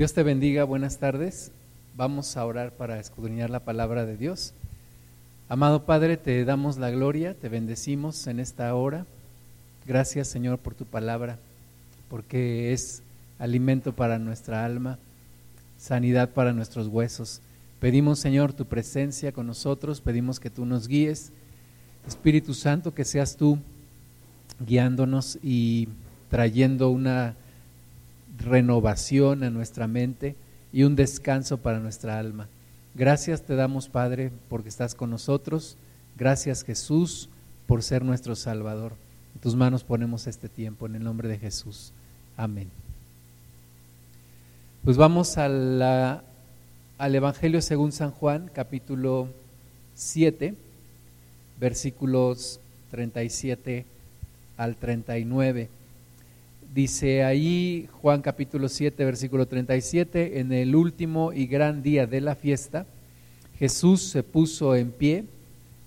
Dios te bendiga, buenas tardes. Vamos a orar para escudriñar la palabra de Dios. Amado Padre, te damos la gloria, te bendecimos en esta hora. Gracias Señor por tu palabra, porque es alimento para nuestra alma, sanidad para nuestros huesos. Pedimos Señor tu presencia con nosotros, pedimos que tú nos guíes. Espíritu Santo, que seas tú guiándonos y trayendo una renovación a nuestra mente y un descanso para nuestra alma. Gracias te damos, Padre, porque estás con nosotros. Gracias, Jesús, por ser nuestro Salvador. En tus manos ponemos este tiempo, en el nombre de Jesús. Amén. Pues vamos al Evangelio según San Juan, capítulo 7, versículos 37 al 39. Dice ahí Juan capítulo 7, versículo 37, en el último y gran día de la fiesta, Jesús se puso en pie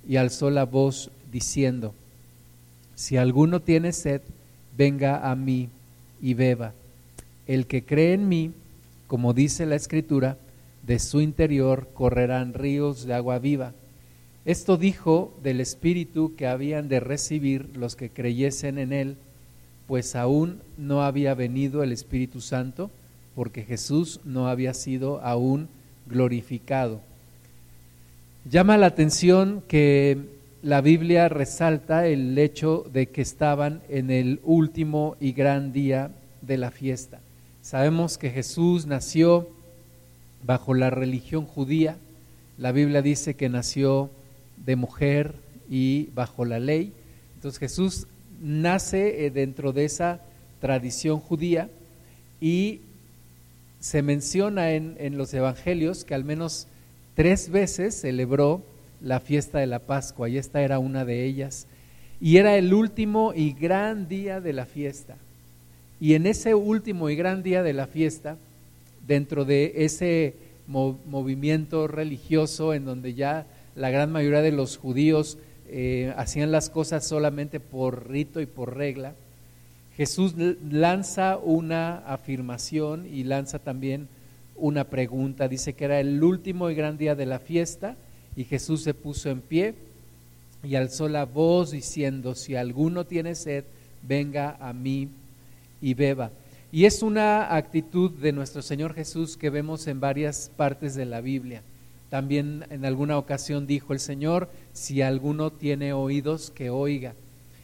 y alzó la voz diciendo, si alguno tiene sed, venga a mí y beba. El que cree en mí, como dice la escritura, de su interior correrán ríos de agua viva. Esto dijo del Espíritu que habían de recibir los que creyesen en él pues aún no había venido el Espíritu Santo, porque Jesús no había sido aún glorificado. Llama la atención que la Biblia resalta el hecho de que estaban en el último y gran día de la fiesta. Sabemos que Jesús nació bajo la religión judía. La Biblia dice que nació de mujer y bajo la ley. Entonces Jesús nace eh, dentro de esa tradición judía y se menciona en, en, los evangelios que al menos tres veces celebró la fiesta de la Pascua y esta era una de ellas. Y era el último y gran día de la fiesta. Y en ese último y gran día de la fiesta, dentro de ese movimiento religioso en donde ya la gran mayoría de los judíos eh, hacían las cosas solamente por rito y por regla, Jesús lanza una afirmación y lanza también una pregunta. Dice que era el último y gran día de la fiesta y Jesús se puso en pie y alzó la voz diciendo, si alguno tiene sed, venga a mí y beba. Y es una actitud de nuestro Señor Jesús que vemos en varias partes de la Biblia. También en alguna ocasión dijo el Señor, si alguno tiene oídos, que oiga.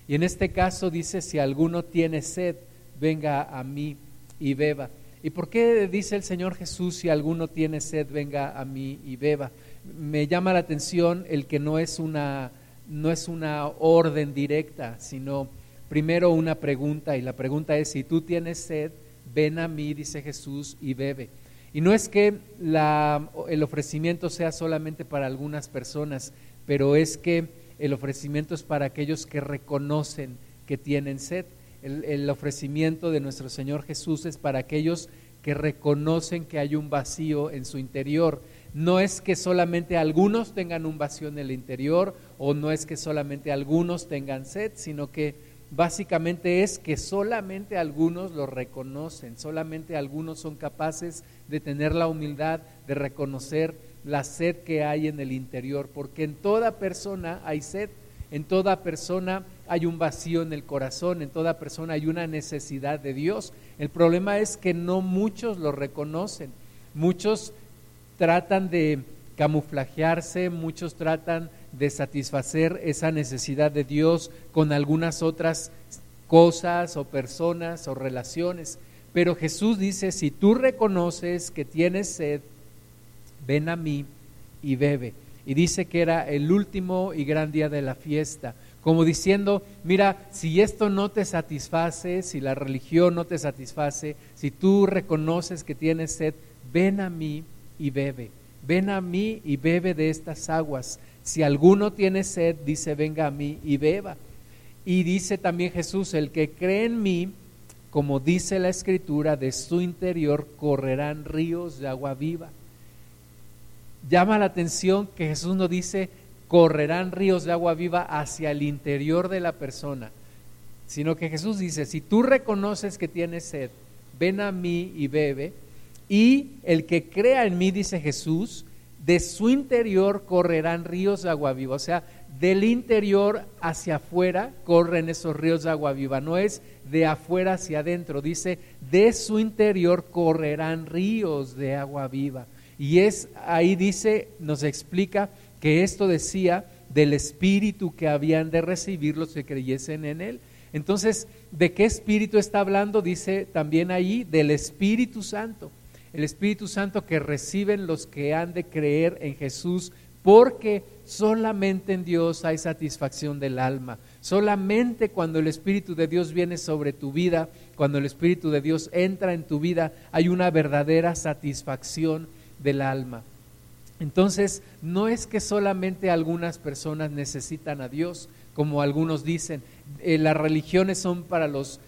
Y en este caso dice, si alguno tiene sed, venga a mí y beba. ¿Y por qué dice el Señor Jesús, si alguno tiene sed, venga a mí y beba? Me llama la atención el que no es una, no es una orden directa, sino primero una pregunta, y la pregunta es, si tú tienes sed, ven a mí, dice Jesús, y bebe. Y no es que el ofrecimiento sea solamente para algunas personas, pero es que el ofrecimiento es para aquellos que reconocen que tienen sed. El, ofrecimiento de nuestro Señor Jesús es para aquellos que reconocen que hay un vacío en su interior. No es que solamente algunos tengan un vacío en el interior o no es que solamente algunos tengan sed, sino que básicamente es que solamente algunos lo reconocen, solamente algunos son capaces de tener la humildad de reconocer la sed que hay en el interior, porque en toda persona hay sed, en toda persona hay un vacío en el corazón, en toda persona hay una necesidad de Dios. El problema es que no muchos lo reconocen, muchos tratan de camuflajearse, muchos tratan de satisfacer esa necesidad de Dios con algunas otras cosas o personas o relaciones. Pero Jesús dice, si tú reconoces que tienes sed, ven a mí y bebe. Y dice que era el último y gran día de la fiesta, como diciendo, mira, si esto no te satisface, si la religión no te satisface, si tú reconoces que tienes sed, ven a mí y bebe. Ven a mí y bebe de estas aguas. Si alguno tiene sed, dice, venga a mí y beba. Y dice también Jesús, el que cree en mí, como dice la escritura, de su interior correrán ríos de agua viva. Llama la atención que Jesús no dice correrán ríos de agua viva hacia el interior de la persona, sino que Jesús dice, si tú reconoces que tienes sed, ven a mí y bebe, Y el que crea en mí, dice Jesús, de su interior correrán ríos de agua viva. O sea, del interior hacia afuera corren esos ríos de agua viva. No es de afuera hacia adentro. Dice, de su interior correrán ríos de agua viva. Y es ahí dice, nos explica que esto decía del espíritu que habían de recibir los que creyesen en él. Entonces, ¿de qué espíritu está hablando? Dice también ahí del Espíritu Santo. El Espíritu Santo que reciben los que han de creer en Jesús, porque solamente en Dios hay satisfacción del alma. Solamente cuando el Espíritu de Dios viene sobre tu vida, cuando el Espíritu de Dios entra en tu vida, hay una verdadera satisfacción del alma. Entonces, no es que solamente algunas personas necesitan a Dios, como algunos dicen, eh, las religiones son para los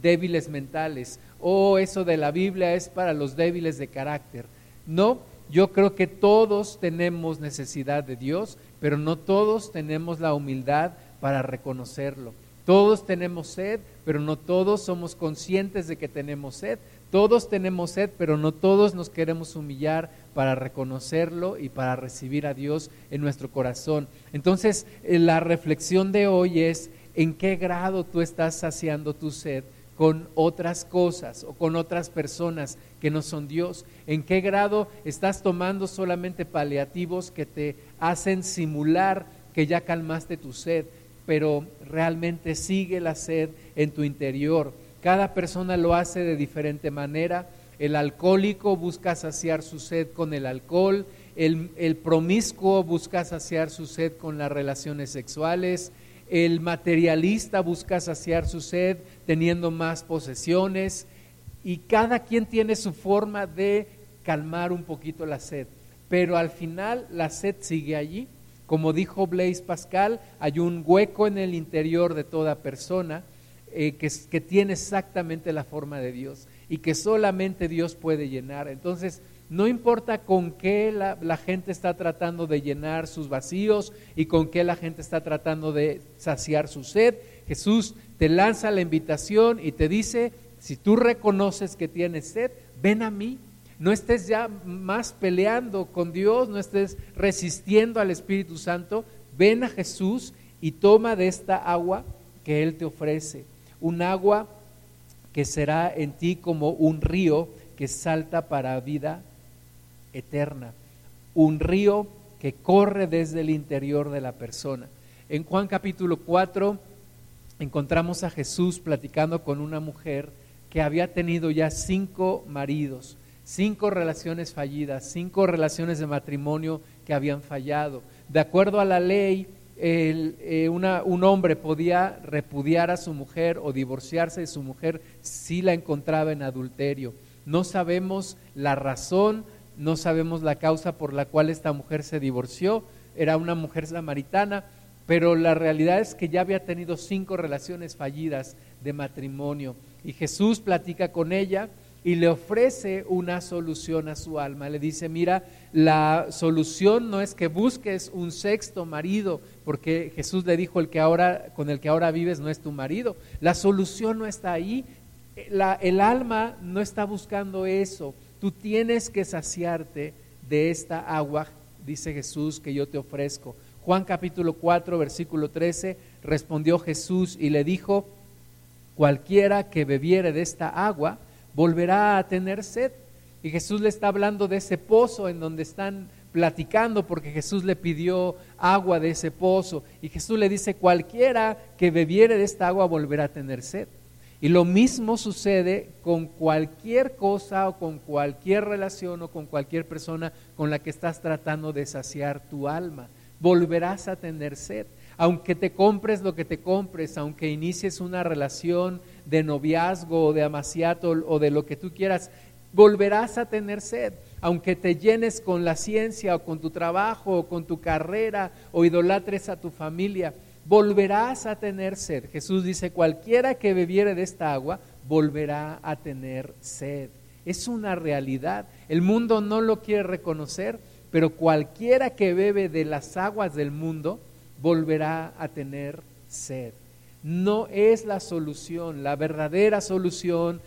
débiles mentales, o eso de la Biblia es para los débiles de carácter. No, yo creo que todos tenemos necesidad de Dios, pero no todos tenemos la humildad para reconocerlo. Todos tenemos sed, pero no todos somos conscientes de que tenemos sed. Todos tenemos sed, pero no todos nos queremos humillar para reconocerlo y para recibir a Dios en nuestro corazón. Entonces, eh, la reflexión de hoy es en qué grado tú estás saciando tu sed con otras cosas o con otras personas que no son Dios. ¿En qué grado estás tomando solamente paliativos que te hacen simular que ya calmaste tu sed, pero realmente sigue la sed en tu interior? Cada persona lo hace de diferente manera. El alcohólico busca saciar su sed con el alcohol, el, promiscuo busca saciar su sed con las relaciones sexuales, el materialista busca saciar su sed teniendo más posesiones y cada quien tiene su forma de calmar un poquito la sed. Pero al final la sed sigue allí. Como dijo Blaise Pascal, hay un hueco en el interior de toda persona eh, que, que tiene exactamente la forma de Dios y que solamente Dios puede llenar. Entonces, no importa con qué la, gente está tratando de llenar sus vacíos y con qué la gente está tratando de saciar su sed, Jesús te lanza la invitación y te dice, si tú reconoces que tienes sed, ven a mí. No estés ya más peleando con Dios, no estés resistiendo al Espíritu Santo, ven a Jesús y toma de esta agua que Él te ofrece. Un agua que será en ti como un río que salta para vida eterna, un río que corre desde el interior de la persona. En Juan capítulo 4 encontramos a Jesús platicando con una mujer que había tenido ya cinco maridos, cinco relaciones fallidas, cinco relaciones de matrimonio que habían fallado. De acuerdo a la ley, eh, un hombre podía repudiar a su mujer o divorciarse de su mujer si la encontraba en adulterio. No sabemos la razón, no sabemos la causa por la cual esta mujer se divorció, era una mujer samaritana, pero la realidad es que ya había tenido cinco relaciones fallidas de matrimonio. Y Jesús platica con ella y le ofrece una solución a su alma. Le dice, mira, la solución no es que busques un sexto marido, porque Jesús le dijo, el que ahora, con el que ahora vives no es tu marido. La solución no está ahí. el alma no está buscando eso. Tú tienes que saciarte de esta agua, dice Jesús, que yo te ofrezco. Juan capítulo 4, versículo 13, respondió Jesús y le dijo, cualquiera que bebiere de esta agua volverá a tener sed. Y Jesús le está hablando de ese pozo en donde están platicando porque Jesús le pidió agua de ese pozo. Y Jesús le dice, cualquiera que bebiere de esta agua volverá a tener sed. Y lo mismo sucede con cualquier cosa o con cualquier relación o con cualquier persona con la que estás tratando de saciar tu alma. Volverás a tener sed. Aunque te compres lo que te compres, aunque inicies una relación de noviazgo o de amaciato o de lo que tú quieras, volverás a tener sed. Aunque te llenes con la ciencia o con tu trabajo o con tu carrera o idolatres a tu familia, volverás a tener sed. Jesús dice, cualquiera que bebiere de esta agua, volverá a tener sed. Es una realidad. El mundo no lo quiere reconocer, pero cualquiera que bebe de las aguas del mundo, volverá a tener sed. No es la solución, la verdadera solución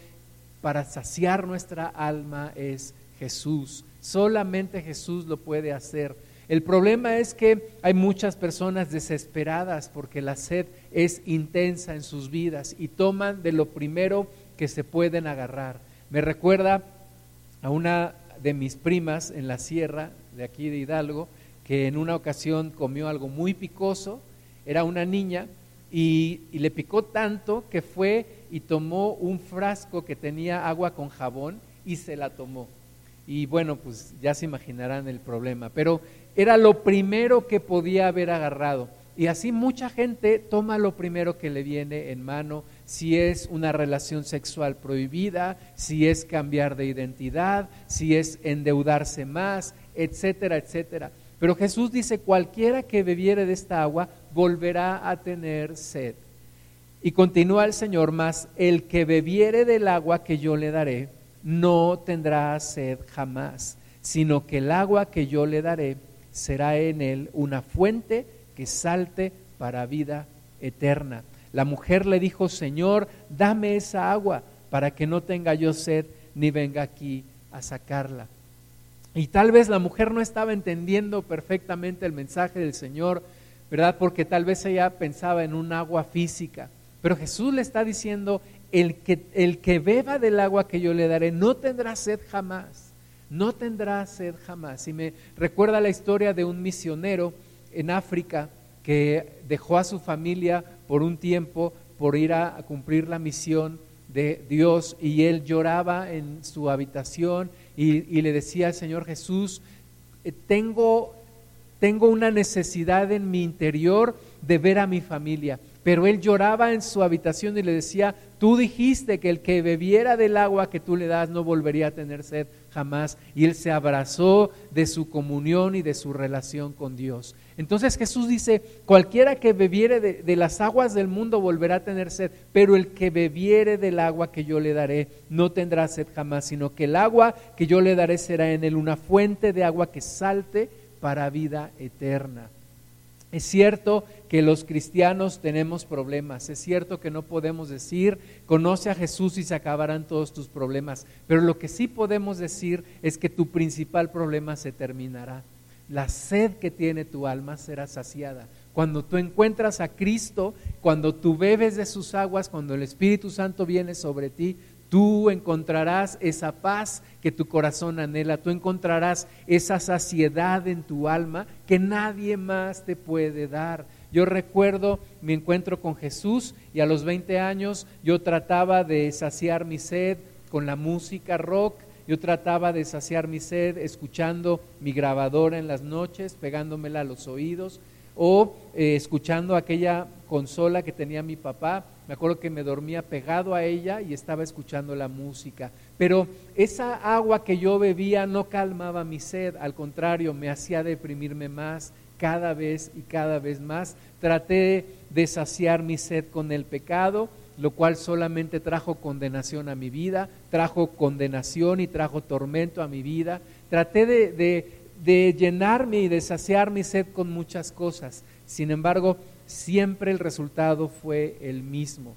para saciar nuestra alma es Jesús. Solamente Jesús lo puede hacer. El problema es que hay muchas personas desesperadas porque la sed es intensa en sus vidas y toman de lo primero que se pueden agarrar. Me recuerda a una de mis primas en la sierra de aquí de Hidalgo, que en una ocasión comió algo muy picoso, era una niña, y, le picó tanto que fue y tomó un frasco que tenía agua con jabón y se la tomó. Y bueno, pues ya se imaginarán el problema, pero era lo primero que podía haber agarrado. Y así mucha gente toma lo primero que le viene en mano, si es una relación sexual prohibida, si es cambiar de identidad, si es endeudarse más, etcétera, etcétera. Pero Jesús dice, cualquiera que bebiere de esta agua volverá a tener sed. Y continúa el Señor, más el que bebiere del agua que yo le daré, no tendrá sed jamás, sino que el agua que yo le daré será en él una fuente que salte para vida eterna. La mujer le dijo, Señor, dame esa agua para que no tenga yo sed ni venga aquí a sacarla. Y tal vez la mujer no estaba entendiendo perfectamente el mensaje del Señor, ¿verdad? Porque tal vez ella pensaba en un agua física. Pero Jesús le está diciendo, el que, el que beba del agua que yo le daré no tendrá sed jamás, no tendrá sed jamás. Y me recuerda la historia de un misionero en África que dejó a su familia por un tiempo por ir a cumplir la misión de Dios y él lloraba en su habitación y, le decía al Señor Jesús, eh, tengo, tengo una necesidad en mi interior de ver a mi familia. Pero él lloraba en su habitación y le decía, tú dijiste que el que bebiera del agua que tú le das no volvería a tener sed jamás. Y él se abrazó de su comunión y de su relación con Dios. Entonces Jesús dice, cualquiera que bebiere de, de, las aguas del mundo volverá a tener sed, pero el que bebiere del agua que yo le daré no tendrá sed jamás, sino que el agua que yo le daré será en él una fuente de agua que salte para vida eterna. Es cierto que los cristianos tenemos problemas, es cierto que no podemos decir, conoce a Jesús y se acabarán todos tus problemas, pero lo que sí podemos decir es que tu principal problema se terminará. La sed que tiene tu alma será saciada. Cuando tú encuentras a Cristo, cuando tú bebes de sus aguas, cuando el Espíritu Santo viene sobre ti, Tú encontrarás esa paz que tu corazón anhela, tú encontrarás esa saciedad en tu alma que nadie más te puede dar. Yo recuerdo mi encuentro con Jesús y a los 20 años yo trataba de saciar mi sed con la música rock, yo trataba de saciar mi sed escuchando mi grabadora en las noches, pegándomela a los oídos o eh, escuchando aquella consola que tenía mi papá me acuerdo que me dormía pegado a ella y estaba escuchando la música. Pero esa agua que yo bebía no calmaba mi sed, al contrario, me hacía deprimirme más cada vez y cada vez más. Traté de saciar mi sed con el pecado, lo cual solamente trajo condenación a mi vida, trajo condenación y trajo tormento a mi vida. Traté de, de, de llenarme y de saciar mi sed con muchas cosas. Sin embargo, siempre el resultado fue el mismo.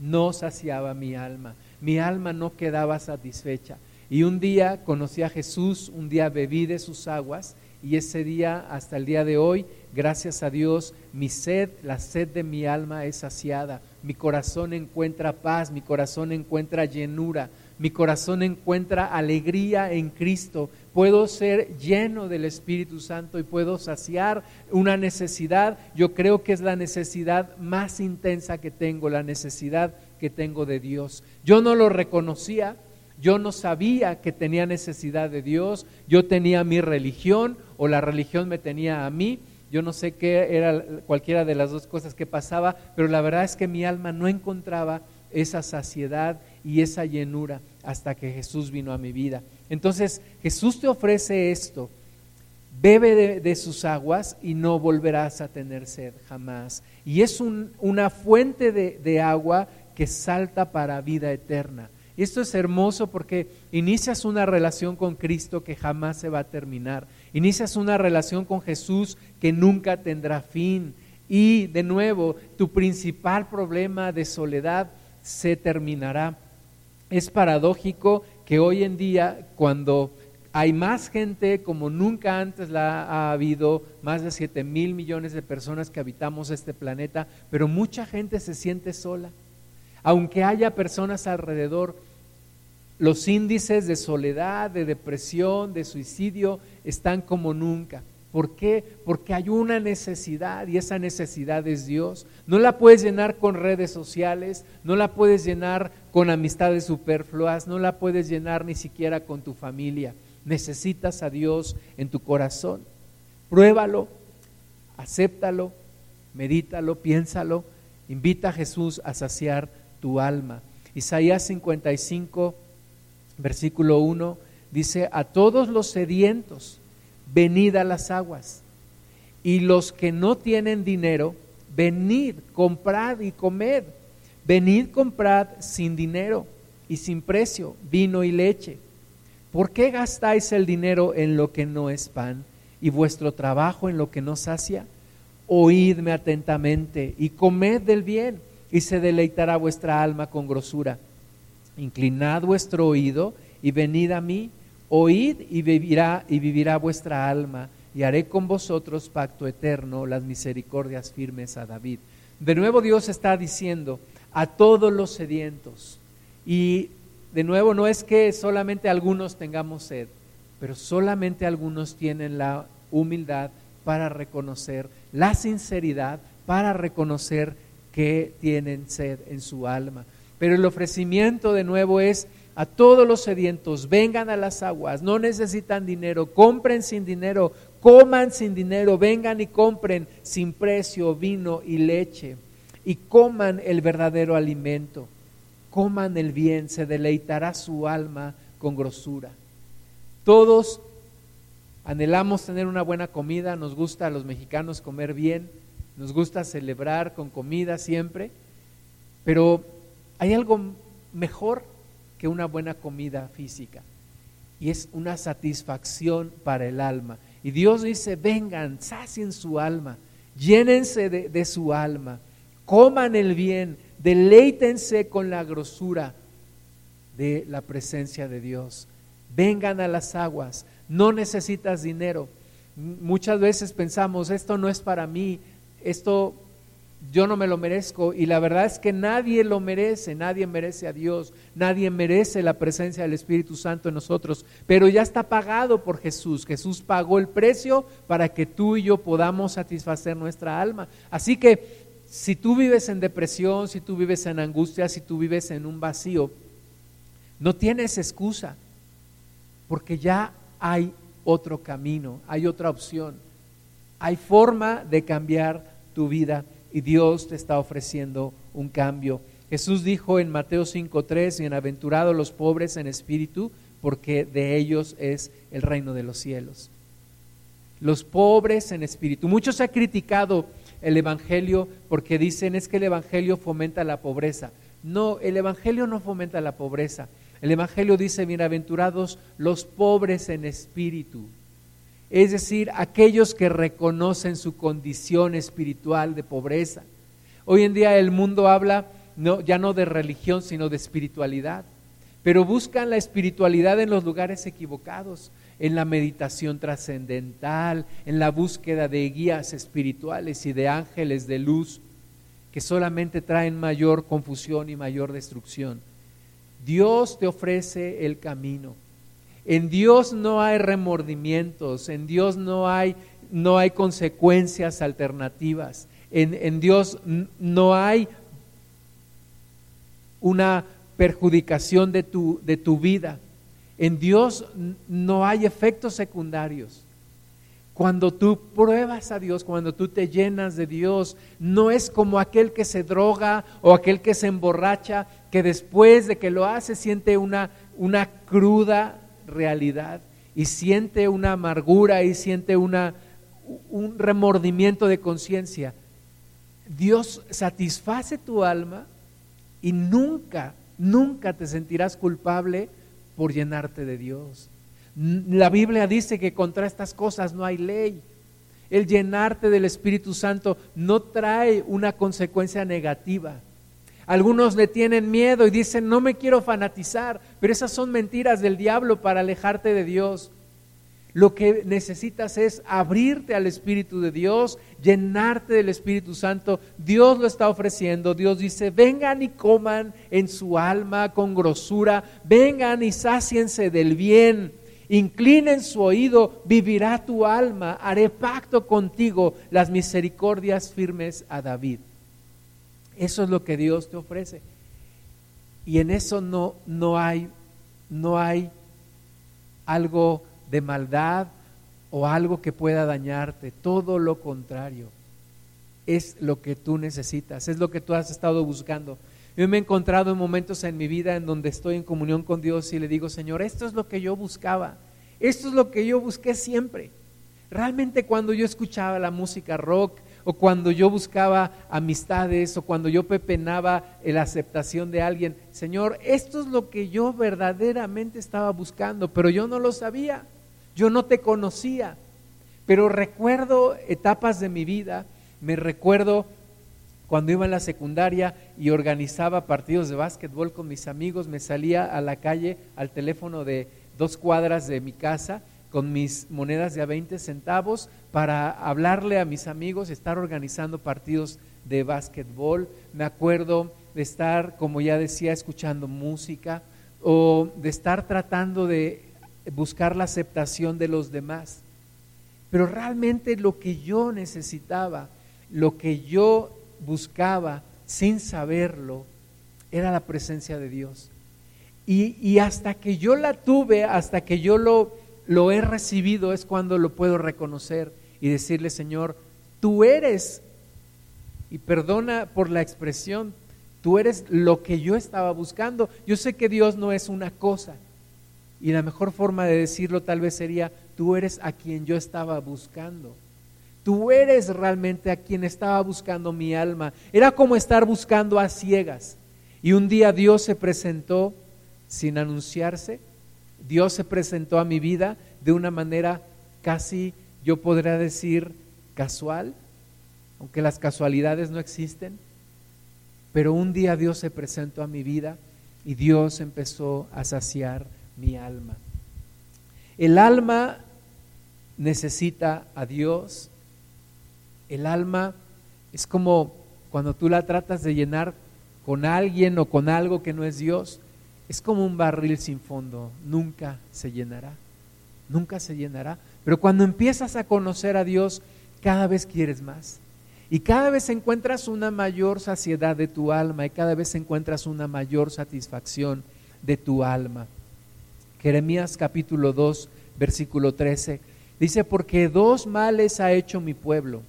No saciaba mi alma, mi alma no quedaba satisfecha. Y un día conocí a Jesús, un día bebí de sus aguas y ese día hasta el día de hoy, gracias a Dios, mi sed, la sed de mi alma es saciada. Mi corazón encuentra paz, mi corazón encuentra llenura, mi corazón encuentra alegría en Cristo puedo ser lleno del Espíritu Santo y puedo saciar una necesidad. Yo creo que es la necesidad más intensa que tengo, la necesidad que tengo de Dios. Yo no lo reconocía, yo no sabía que tenía necesidad de Dios, yo tenía mi religión o la religión me tenía a mí. Yo no sé qué era cualquiera de las dos cosas que pasaba, pero la verdad es que mi alma no encontraba esa saciedad y esa llenura hasta que Jesús vino a mi vida. Entonces Jesús te ofrece esto, bebe de, sus aguas y no volverás a tener sed jamás. Y es una fuente de, agua que salta para vida eterna. Esto es hermoso porque inicias una relación con Cristo que jamás se va a terminar. Inicias una relación con Jesús que nunca tendrá fin. Y de nuevo, tu principal problema de soledad se terminará es paradójico que hoy en día, cuando hay más gente como nunca antes la ha habido, más de 7 mil millones de personas que habitamos este planeta, pero mucha gente se siente sola. Aunque haya personas alrededor, los índices de soledad, de depresión, de suicidio están como nunca. ¿Por qué? Porque hay una necesidad y esa necesidad es Dios. No la puedes llenar con redes sociales, no la puedes llenar con amistades superfluas, no la puedes llenar ni siquiera con tu familia. Necesitas a Dios en tu corazón. Pruébalo, acéptalo, medítalo, piénsalo. Invita a Jesús a saciar tu alma. Isaías 55, versículo 1, dice, a todos los sedientos, venid a las aguas. Y los que no tienen dinero, venid, comprad y comed. Venid, comprad sin dinero y sin precio, vino y leche. ¿Por qué gastáis el dinero en lo que no es pan y vuestro trabajo en lo que no sacia? Oídme atentamente y comed del bien y se deleitará vuestra alma con grosura. Inclinad vuestro oído y venid a mí Oíd y vivirá, y vivirá vuestra alma, y haré con vosotros pacto eterno, las misericordias firmes a David. De nuevo Dios está diciendo a todos los sedientos, y de nuevo no es que solamente algunos tengamos sed, pero solamente algunos tienen la humildad para reconocer, la sinceridad para reconocer que tienen sed en su alma. Pero el ofrecimiento de nuevo es a todos los sedientos, vengan a las aguas, no necesitan dinero, compren sin dinero, coman sin dinero, vengan y compren sin precio vino y leche y coman el verdadero alimento, coman el bien, se deleitará su alma con grosura. Todos anhelamos tener una buena comida, nos gusta a los mexicanos comer bien, nos gusta celebrar con comida siempre, pero hay algo mejor que una buena comida física. Y es una satisfacción para el alma. Y Dios dice, vengan, sacien su alma, llénense de, de su alma, coman el bien, deleítense con la grosura de la presencia de Dios. Vengan a las aguas, no necesitas dinero. Muchas veces pensamos, esto no es para mí, esto yo no me lo merezco y la verdad es que nadie lo merece, nadie merece a Dios, nadie merece la presencia del Espíritu Santo en nosotros, pero ya está pagado por Jesús. Jesús pagó el precio para que tú y yo podamos satisfacer nuestra alma. Así que si tú vives en depresión, si tú vives en angustia, si tú vives en un vacío, no tienes excusa, porque ya hay otro camino, hay otra opción, hay forma de cambiar tu vida y Dios te está ofreciendo un cambio. Jesús dijo en Mateo 5:3, bienaventurados los pobres en espíritu, porque de ellos es el reino de los cielos. Los pobres en espíritu. Muchos han criticado el Evangelio porque dicen es que el Evangelio fomenta la pobreza. No, el Evangelio no fomenta la pobreza. El Evangelio dice, bienaventurados los pobres en espíritu es decir, aquellos que reconocen su condición espiritual de pobreza. Hoy en día el mundo habla ya no de religión, sino de espiritualidad, pero buscan la espiritualidad en los lugares equivocados, en la meditación trascendental, en la búsqueda de guías espirituales y de ángeles de luz que solamente traen mayor confusión y mayor destrucción. Dios te ofrece el camino. En Dios no hay remordimientos, en Dios no hay, no hay consecuencias alternativas, en, en Dios no hay una perjudicación de tu, de tu vida. En Dios no hay efectos secundarios. Cuando tú pruebas a Dios, cuando tú te llenas de Dios, no es como aquel que se droga o aquel que se emborracha, que después de que lo hace siente una, una cruda realidad y siente una amargura y siente una, un remordimiento de conciencia, Dios satisface tu alma y nunca, nunca te sentirás culpable por llenarte de Dios. La Biblia dice que contra estas cosas no hay ley. El llenarte del Espíritu Santo no trae una consecuencia negativa. Algunos le tienen miedo y dicen, no me quiero fanatizar, pero esas son mentiras del diablo para alejarte de Dios. Lo que necesitas es abrirte al Espíritu de Dios, llenarte del Espíritu Santo. Dios lo está ofreciendo. Dios dice, vengan y coman en su alma con grosura, vengan y sáciense del bien. Inclinen su oído, vivirá tu alma, haré pacto contigo, las misericordias firmes a David. Eso es lo que Dios te ofrece. Y en eso no, no hay, no hay algo de maldad o algo que pueda dañarte, todo lo contrario. Es lo que tú necesitas, es lo que tú has estado buscando. Yo me he encontrado en momentos en mi vida en donde estoy en comunión con Dios y le digo, Señor, esto es lo que yo buscaba, esto es lo que yo busqué siempre. Realmente cuando yo escuchaba la música rock o cuando yo buscaba amistades o cuando yo pepenaba la aceptación de alguien, Señor, esto es lo que yo verdaderamente estaba buscando, pero yo no lo sabía. Yo no te conocía, pero recuerdo etapas de mi vida, me recuerdo cuando iba en la secundaria y organizaba partidos de básquetbol con mis amigos, me salía a la calle al teléfono de dos cuadras de mi casa con mis monedas de a 20 centavos para hablarle a mis amigos, estar organizando partidos de básquetbol. Me acuerdo de estar, como ya decía, escuchando música o de estar tratando de buscar la aceptación de los demás. Pero realmente lo que yo necesitaba, lo que yo buscaba sin saberlo, era la presencia de Dios. Y, hasta que yo la tuve, hasta que yo lo, lo he recibido, es cuando lo puedo reconocer y decirle, Señor, tú eres, y perdona por la expresión, tú eres lo que yo estaba buscando. Yo sé que Dios no es una cosa, y la mejor forma de decirlo tal vez sería, tú eres a quien yo estaba buscando. Tú eres realmente a quien estaba buscando mi alma. Era como estar buscando a ciegas. Y un día Dios se presentó sin anunciarse. Dios se presentó a mi vida de una manera casi, yo podría decir, casual, aunque las casualidades no existen. Pero un día Dios se presentó a mi vida y Dios empezó a saciar mi alma. El alma necesita a Dios. El alma es como cuando tú la tratas de llenar con alguien o con algo que no es Dios. Es como un barril sin fondo. Nunca se llenará. Nunca se llenará. Pero cuando empiezas a conocer a Dios, cada vez quieres más. Y cada vez encuentras una mayor saciedad de tu alma y cada vez encuentras una mayor satisfacción de tu alma. Jeremías capítulo 2, versículo 13. Dice, porque dos males ha hecho mi pueblo.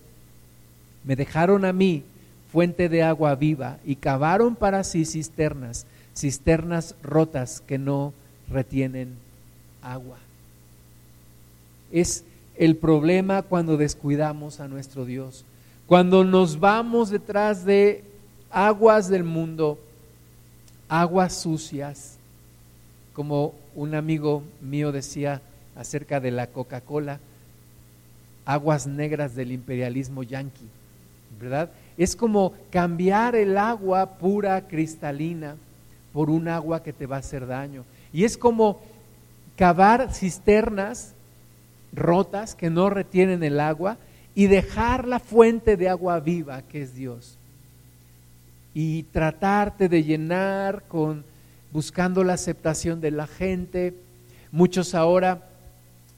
Me dejaron a mí fuente de agua viva y cavaron para sí cisternas, cisternas rotas que no retienen agua. Es el problema cuando descuidamos a nuestro Dios. Cuando nos vamos detrás de aguas del mundo, aguas sucias, como un amigo mío decía acerca de la Coca-Cola, aguas negras del imperialismo yanqui, ¿verdad? Es como cambiar el agua pura, cristalina, por un agua que te va a hacer daño. Y es como cavar cisternas rotas que no retienen el agua y dejar la fuente de agua viva que es Dios. Y tratarte de llenar con buscando la aceptación de la gente. Muchos ahora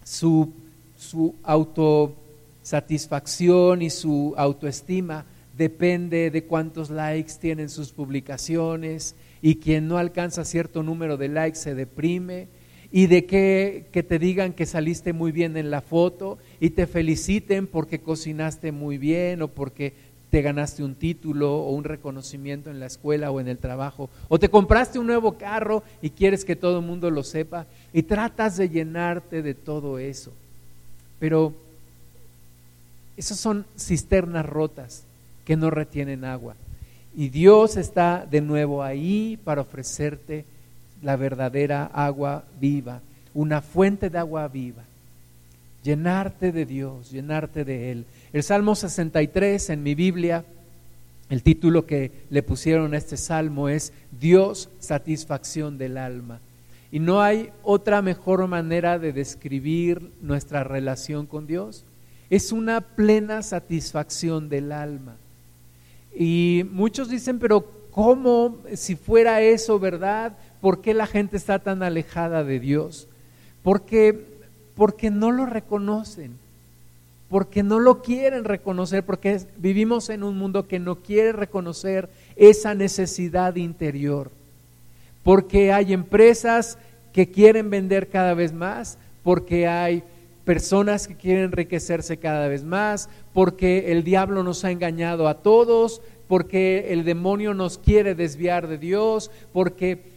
su, su autosatisfacción y su autoestima depende de cuántos likes tienen sus publicaciones y quien no alcanza cierto número de likes se deprime y de que, que, te digan que saliste muy bien en la foto y te feliciten porque cocinaste muy bien o porque te ganaste un título o un reconocimiento en la escuela o en el trabajo, o te compraste un nuevo carro y quieres que todo el mundo lo sepa y tratas de llenarte de todo eso. Pero esas son cisternas rotas que no retienen agua. Y Dios está de nuevo ahí para ofrecerte la verdadera agua viva, una fuente de agua viva. Llenarte de Dios, llenarte de Él. El Salmo 63 en mi Biblia, El título que le pusieron a este salmo es Dios, satisfacción del alma. Y no hay otra mejor manera de describir nuestra relación con Dios. Es una plena satisfacción del alma. Y muchos dicen, pero ¿cómo si fuera eso verdad? ¿Por qué la gente está tan alejada de Dios? Porque, no lo reconocen porque no lo quieren reconocer, porque vivimos en un mundo que no quiere reconocer esa necesidad interior, porque hay empresas que quieren vender cada vez más, porque hay personas que quieren enriquecerse cada vez más, porque el diablo nos ha engañado a todos, porque el demonio nos quiere desviar de Dios, porque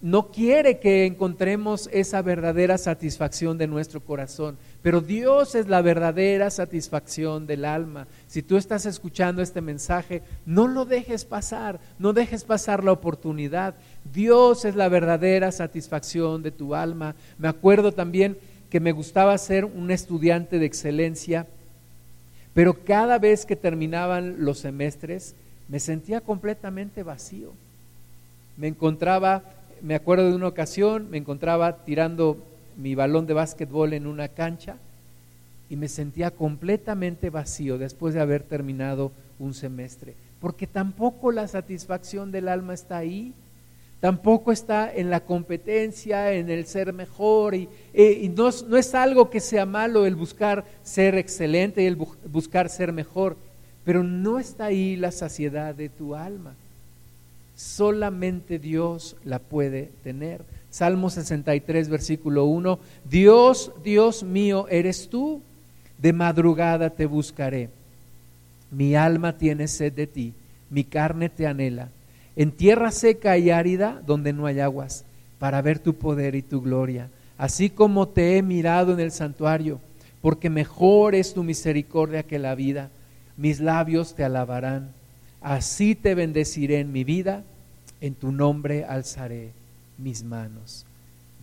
no quiere que encontremos esa verdadera satisfacción de nuestro corazón, pero Dios es la verdadera satisfacción del alma. Si tú estás escuchando este mensaje, no lo dejes pasar, no dejes pasar la oportunidad. Dios es la verdadera satisfacción de tu alma. Me acuerdo también que me gustaba ser un estudiante de excelencia, pero cada vez que terminaban los semestres me sentía completamente vacío. Me encontraba me acuerdo de una ocasión, me encontraba tirando mi balón de básquetbol en una cancha y me sentía completamente vacío después de haber terminado un semestre, porque tampoco la satisfacción del alma está ahí, tampoco está en la competencia, en el ser mejor, y, eh, no, no, es algo que sea malo el buscar ser excelente y el buscar ser mejor, pero no está ahí la saciedad de tu alma. Solamente Dios la puede tener. Salmo 63, versículo 1. Dios, Dios mío, eres tú. De madrugada te buscaré. Mi alma tiene sed de ti, mi carne te anhela. En tierra seca y árida, donde no hay aguas, para ver tu poder y tu gloria. Así como te he mirado en el santuario, porque mejor es tu misericordia que la vida. Mis labios te alabarán. Así te bendeciré en mi vida, en tu nombre alzaré mis manos.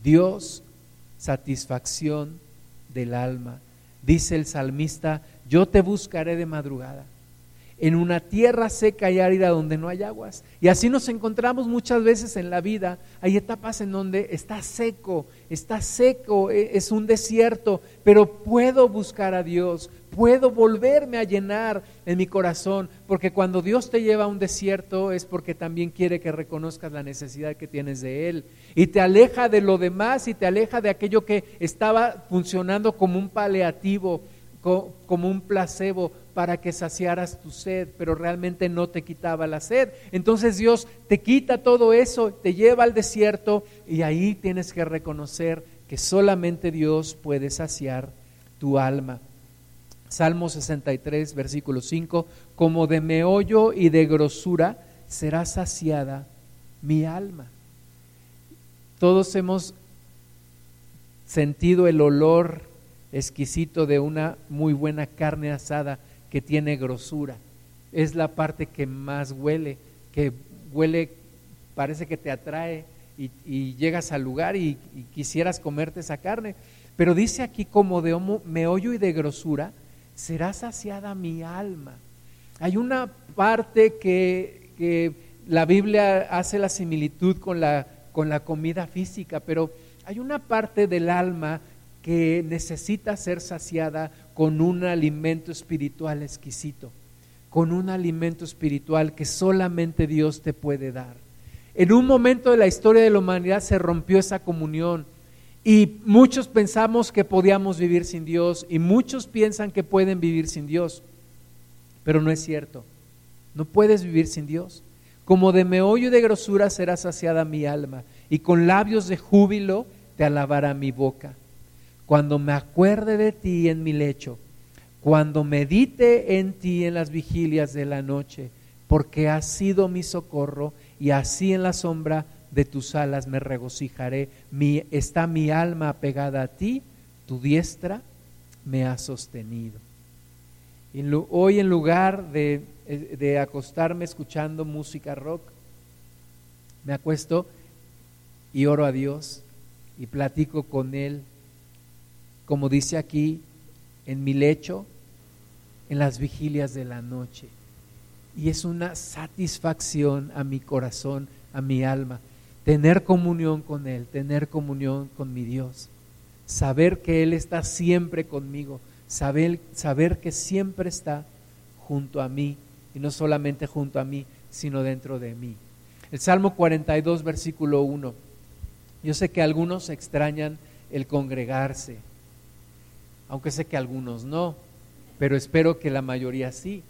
Dios, satisfacción del alma. Dice el salmista, yo te buscaré de madrugada en una tierra seca y árida donde no hay aguas. Y así nos encontramos muchas veces en la vida. Hay etapas en donde está seco, está seco, e, es un desierto, pero puedo buscar a Dios, puedo volverme a llenar en mi corazón, porque cuando Dios te lleva a un desierto es porque también quiere que reconozcas la necesidad que tienes de Él. Y te aleja de lo demás y te aleja de aquello que estaba funcionando como un paliativo, como un placebo para que saciaras tu sed, pero realmente no te quitaba la sed. Entonces Dios te quita todo eso, te lleva al desierto y ahí tienes que reconocer que solamente Dios puede saciar tu alma. Salmo 63, versículo 5, como de meollo y de grosura será saciada mi alma. Todos hemos sentido el olor exquisito de una muy buena carne asada que tiene grosura. Es la parte que más huele, que huele, parece que te atrae y, llegas al lugar y, quisieras comerte esa carne. Pero dice aquí como de meollo y de grosura, será saciada mi alma. Hay una parte que, que la Biblia hace la similitud con la, con la comida física, pero hay una parte del alma que necesita ser saciada con un alimento espiritual exquisito, con un alimento espiritual que solamente Dios te puede dar. En un momento de la historia de la humanidad se rompió esa comunión y muchos pensamos que podíamos vivir sin Dios y muchos piensan que pueden vivir sin Dios, pero no es cierto. No puedes vivir sin Dios. Como de meollo y de grosura será saciada mi alma y con labios de júbilo te alabará mi boca cuando me acuerde de ti en mi lecho, cuando medite en ti en las vigilias de la noche, porque has sido mi socorro y así en la sombra de tus alas me regocijaré. Mi, está mi alma apegada a ti, tu diestra me ha sostenido. Hoy en lugar de, de acostarme escuchando música rock, me acuesto y oro a Dios y platico con Él como dice aquí, en mi lecho, en las vigilias de la noche. y es una satisfacción a mi corazón, a mi alma, tener comunión con Él, tener comunión con mi Dios, saber que Él está siempre conmigo, saber, saber que siempre está junto a mí, y no solamente junto a mí, sino dentro de mí. El Salmo 42, versículo 1. Yo sé que algunos extrañan el congregarse, aunque sé que algunos no, pero espero que la mayoría sí.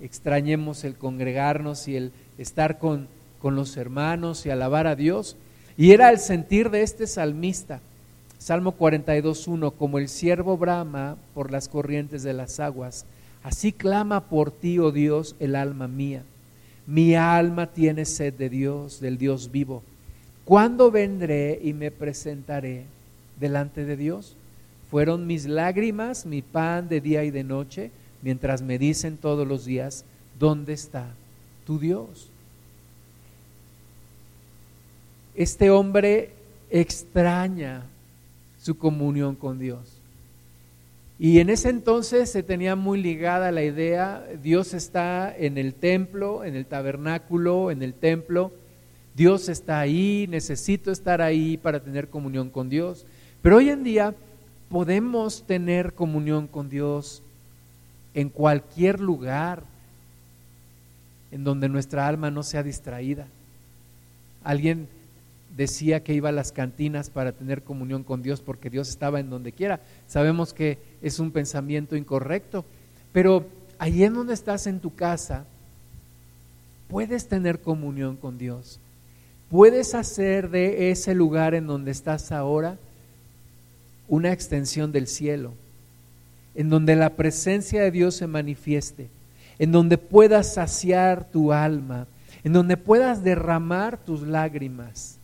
Extrañemos el congregarnos y el estar con, con los hermanos y alabar a Dios. Y era el sentir de este salmista. Salmo 42.1, como el siervo brama por las corrientes de las aguas, así clama por ti, oh Dios, el alma mía. Mi alma tiene sed de Dios, del Dios vivo. ¿Cuándo vendré y me presentaré delante de Dios? Fueron mis lágrimas, mi pan de día y de noche, mientras me dicen todos los días, ¿dónde está tu Dios? Este hombre extraña su comunión con Dios. Y en ese entonces se tenía muy ligada la idea, Dios está en el templo, en el tabernáculo, en el templo, Dios está ahí, necesito estar ahí para tener comunión con Dios. Pero hoy en día podemos tener comunión con Dios en cualquier lugar en donde nuestra alma no sea distraída. Alguien decía que iba a las cantinas para tener comunión con Dios porque Dios estaba en donde quiera. Sabemos que es un pensamiento incorrecto, pero ahí en donde estás en tu casa, puedes tener comunión con Dios. Puedes hacer de ese lugar en donde estás ahora una extensión del cielo, en donde la presencia de Dios se manifieste, en donde puedas saciar tu alma, en donde puedas derramar tus lágrimas.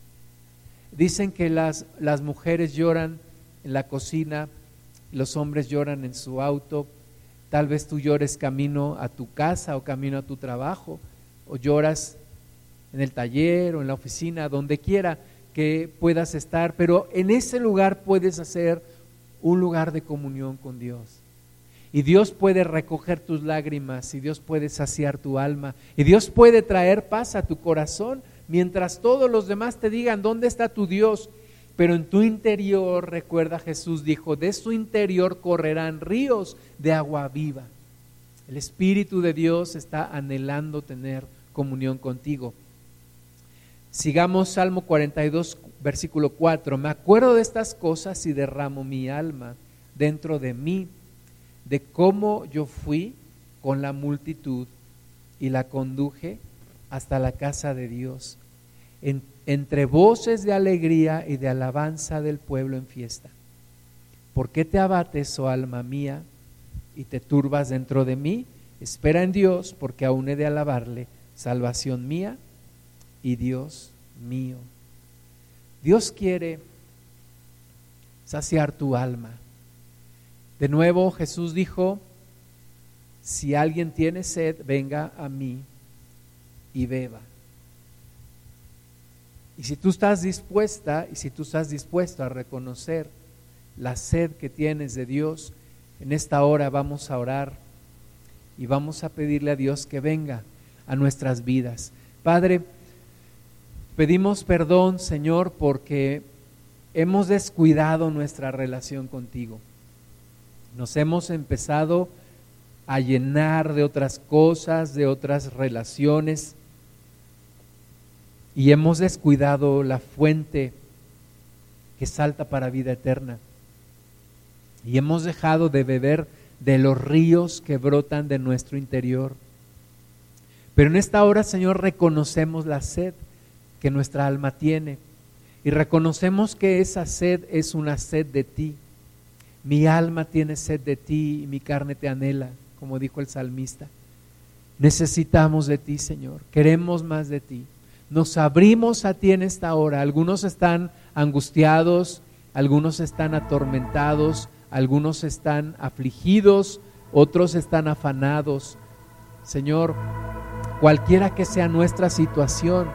Dicen que las, las mujeres lloran en la cocina, los hombres lloran en su auto, tal vez tú llores camino a tu casa o camino a tu trabajo, o lloras en el taller o en la oficina, donde quiera que puedas estar, pero en ese lugar puedes hacer un lugar de comunión con Dios. Y Dios puede recoger tus lágrimas, y Dios puede saciar tu alma, y Dios puede traer paz a tu corazón mientras todos los demás te digan, ¿dónde está tu Dios? Pero en tu interior, recuerda Jesús dijo, de su interior correrán ríos de agua viva. El Espíritu de Dios está anhelando tener comunión contigo. Sigamos Salmo 42, versículo 4. Me acuerdo de estas cosas y derramo mi alma dentro de mí, de cómo yo fui con la multitud y la conduje hasta la casa de Dios, entre voces de alegría y de alabanza del pueblo en fiesta. ¿Por qué te abates, oh alma mía, y te turbas dentro de mí? Espera en Dios, porque aún he de alabarle, salvación mía y Dios mío. Dios quiere saciar tu alma. De nuevo Jesús dijo, si alguien tiene sed, venga a mí y beba. Y si tú estás dispuesta y si tú estás dispuesto a reconocer la sed que tienes de Dios, en esta hora vamos a orar y vamos a pedirle a Dios que venga a nuestras vidas. Padre, pedimos perdón, Señor, porque hemos descuidado nuestra relación contigo. Nos hemos empezado a llenar de otras cosas, de otras relaciones y hemos descuidado la fuente que salta para vida eterna. Y hemos dejado de beber de los ríos que brotan de nuestro interior. Pero en esta hora, Señor, reconocemos la sed que nuestra alma tiene y reconocemos que esa sed es una sed de ti. Mi alma tiene sed de ti y mi carne te anhela, como dijo el salmista. Necesitamos de ti, Señor. Queremos más de ti nos abrimos a ti en esta hora. Algunos están angustiados, algunos están atormentados, algunos están afligidos, otros están afanados. Señor, cualquiera que sea nuestra situación,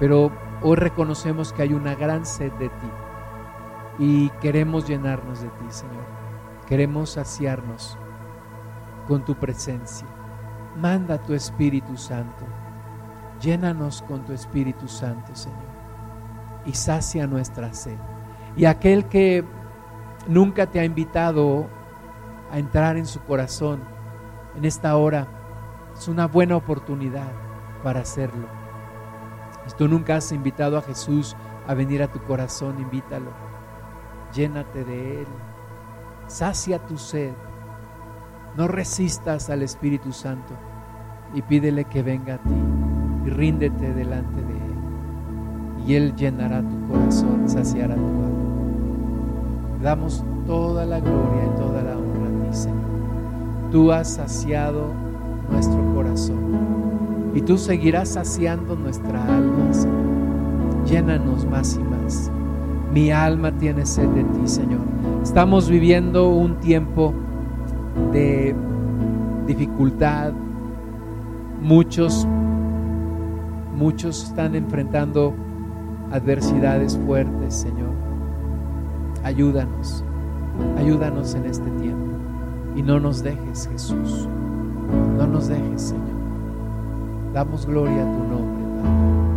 pero hoy reconocemos que hay una gran sed de ti y queremos llenarnos de ti, Señor. Queremos saciarnos con tu presencia. Manda tu Espíritu Santo. Llénanos con tu Espíritu Santo, Señor. Y sacia nuestra sed. Y aquel que nunca te ha invitado a entrar en su corazón en esta hora, es una buena oportunidad para hacerlo. Si tú nunca has invitado a Jesús a venir a tu corazón, invítalo. Llénate de Él. Sacia tu sed. No resistas al Espíritu Santo y pídele que venga a ti y ríndete delante de Él. Y Él llenará tu corazón, saciará tu alma. Damos toda la gloria y toda la honra a ti, Señor. Tú has saciado nuestro corazón y tú seguirás saciando nuestra alma, Señor. Llénanos más y más. Mi alma tiene sed de ti, Señor. Estamos viviendo un tiempo de dificultad. Muchos, muchos están enfrentando adversidades fuertes, Señor. Ayúdanos, ayúdanos en este tiempo. Y no nos dejes, Jesús. No nos dejes, Señor. Damos gloria a tu nombre, Padre.